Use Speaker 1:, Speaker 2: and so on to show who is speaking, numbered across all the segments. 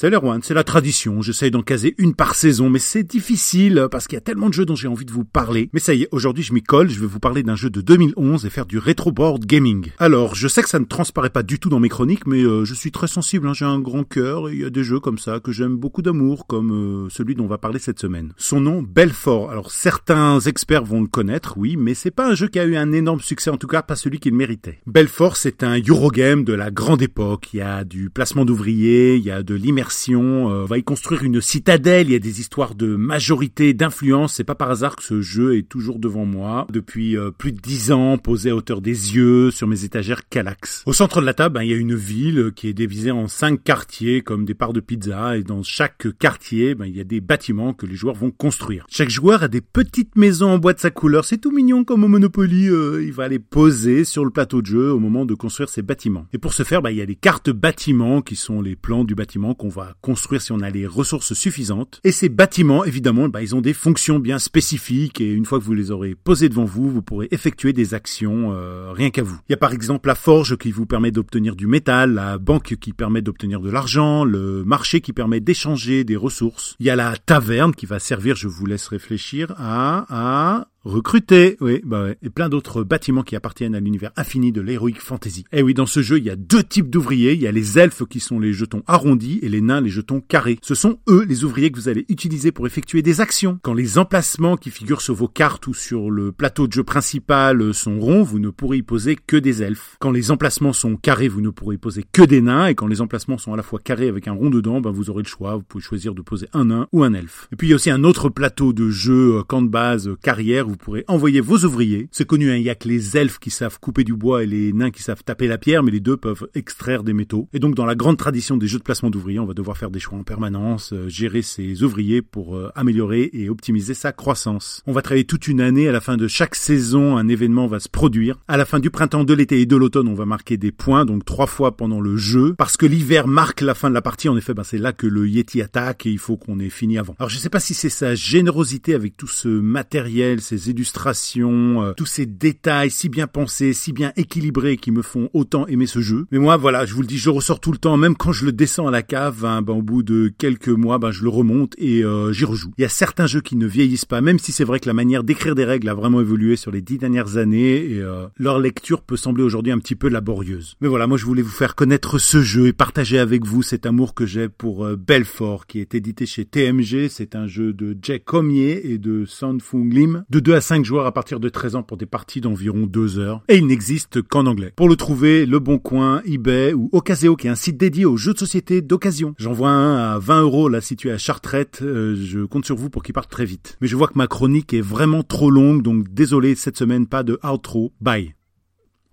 Speaker 1: Salut Erwan, c'est la tradition, j'essaye d'en caser une par saison, mais c'est difficile parce qu'il y a tellement de jeux dont j'ai envie de vous parler. Mais ça y est, aujourd'hui je m'y colle, je vais vous parler d'un jeu de 2011 et faire du retro board gaming. Alors, je sais que ça ne transparaît pas du tout dans mes chroniques, mais euh, je suis très sensible, hein, j'ai un grand cœur et il y a des jeux comme ça que j'aime beaucoup d'amour, comme euh, celui dont on va parler cette semaine. Son nom, Belfort. Alors certains experts vont le connaître, oui, mais c'est pas un jeu qui a eu un énorme succès, en tout cas pas celui qu'il méritait. Belfort, c'est un Eurogame de la grande époque, il y a du placement d'ouvriers, il y a de l'immersion euh, va y construire une citadelle, il y a des histoires de majorité, d'influence, c'est pas par hasard que ce jeu est toujours devant moi, depuis euh, plus de dix ans, posé à hauteur des yeux sur mes étagères Calax. Au centre de la table, ben, il y a une ville qui est divisée en cinq quartiers comme des parts de pizza, et dans chaque quartier, ben, il y a des bâtiments que les joueurs vont construire. Chaque joueur a des petites maisons en bois de sa couleur, c'est tout mignon comme au Monopoly, euh, il va les poser sur le plateau de jeu au moment de construire ses bâtiments. Et pour ce faire, ben, il y a des cartes bâtiments qui sont les plans du bâtiment qu'on va construire si on a les ressources suffisantes. Et ces bâtiments, évidemment, bah, ils ont des fonctions bien spécifiques et une fois que vous les aurez posés devant vous, vous pourrez effectuer des actions euh, rien qu'à vous. Il y a par exemple la forge qui vous permet d'obtenir du métal, la banque qui permet d'obtenir de l'argent, le marché qui permet d'échanger des ressources. Il y a la taverne qui va servir, je vous laisse réfléchir, à Recruter, oui, bah ouais. Et plein d'autres bâtiments qui appartiennent à l'univers infini de l'heroic fantasy. Et eh oui, dans ce jeu, il y a deux types d'ouvriers. Il y a les elfes qui sont les jetons arrondis et les nains les jetons carrés. Ce sont eux les ouvriers que vous allez utiliser pour effectuer des actions. Quand les emplacements qui figurent sur vos cartes ou sur le plateau de jeu principal sont ronds, vous ne pourrez y poser que des elfes. Quand les emplacements sont carrés, vous ne pourrez y poser que des nains. Et quand les emplacements sont à la fois carrés avec un rond dedans, ben vous aurez le choix. Vous pouvez choisir de poser un nain ou un elfe. Et puis il y a aussi un autre plateau de jeu, euh, camp de base, carrière vous pourrez envoyer vos ouvriers. C'est connu, hein, il y a que les elfes qui savent couper du bois et les nains qui savent taper la pierre, mais les deux peuvent extraire des métaux. Et donc dans la grande tradition des jeux de placement d'ouvriers, on va devoir faire des choix en permanence, euh, gérer ses ouvriers pour euh, améliorer et optimiser sa croissance. On va travailler toute une année, à la fin de chaque saison, un événement va se produire. À la fin du printemps, de l'été et de l'automne, on va marquer des points, donc trois fois pendant le jeu, parce que l'hiver marque la fin de la partie. En effet, ben, c'est là que le Yeti attaque et il faut qu'on ait fini avant. Alors je sais pas si c'est sa générosité avec tout ce matériel, ces illustrations euh, tous ces détails si bien pensés, si bien équilibrés qui me font autant aimer ce jeu. Mais moi, voilà, je vous le dis, je ressors tout le temps, même quand je le descends à la cave, hein, ben, au bout de quelques mois, ben, je le remonte et euh, j'y rejoue. Il y a certains jeux qui ne vieillissent pas, même si c'est vrai que la manière d'écrire des règles a vraiment évolué sur les dix dernières années et euh, leur lecture peut sembler aujourd'hui un petit peu laborieuse. Mais voilà, moi je voulais vous faire connaître ce jeu et partager avec vous cet amour que j'ai pour Belfort, qui est édité chez TMG. C'est un jeu de Jack Comier et de San Lim, de 2 à 5 joueurs à partir de 13 ans pour des parties d'environ 2 heures. Et il n'existe qu'en anglais. Pour le trouver, Le Bon Coin, eBay ou Ocaseo qui est un site dédié aux jeux de société d'occasion. J'en vois un à 20 euros là situé à Chartrette. Euh, je compte sur vous pour qu'il parte très vite. Mais je vois que ma chronique est vraiment trop longue, donc désolé cette semaine pas de outro. Bye.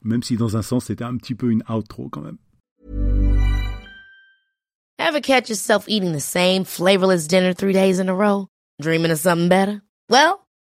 Speaker 1: Même si dans un sens c'était un petit peu une outro quand même.
Speaker 2: Ever catch yourself eating the same flavorless dinner three days in a row? Dreaming of something better? Well.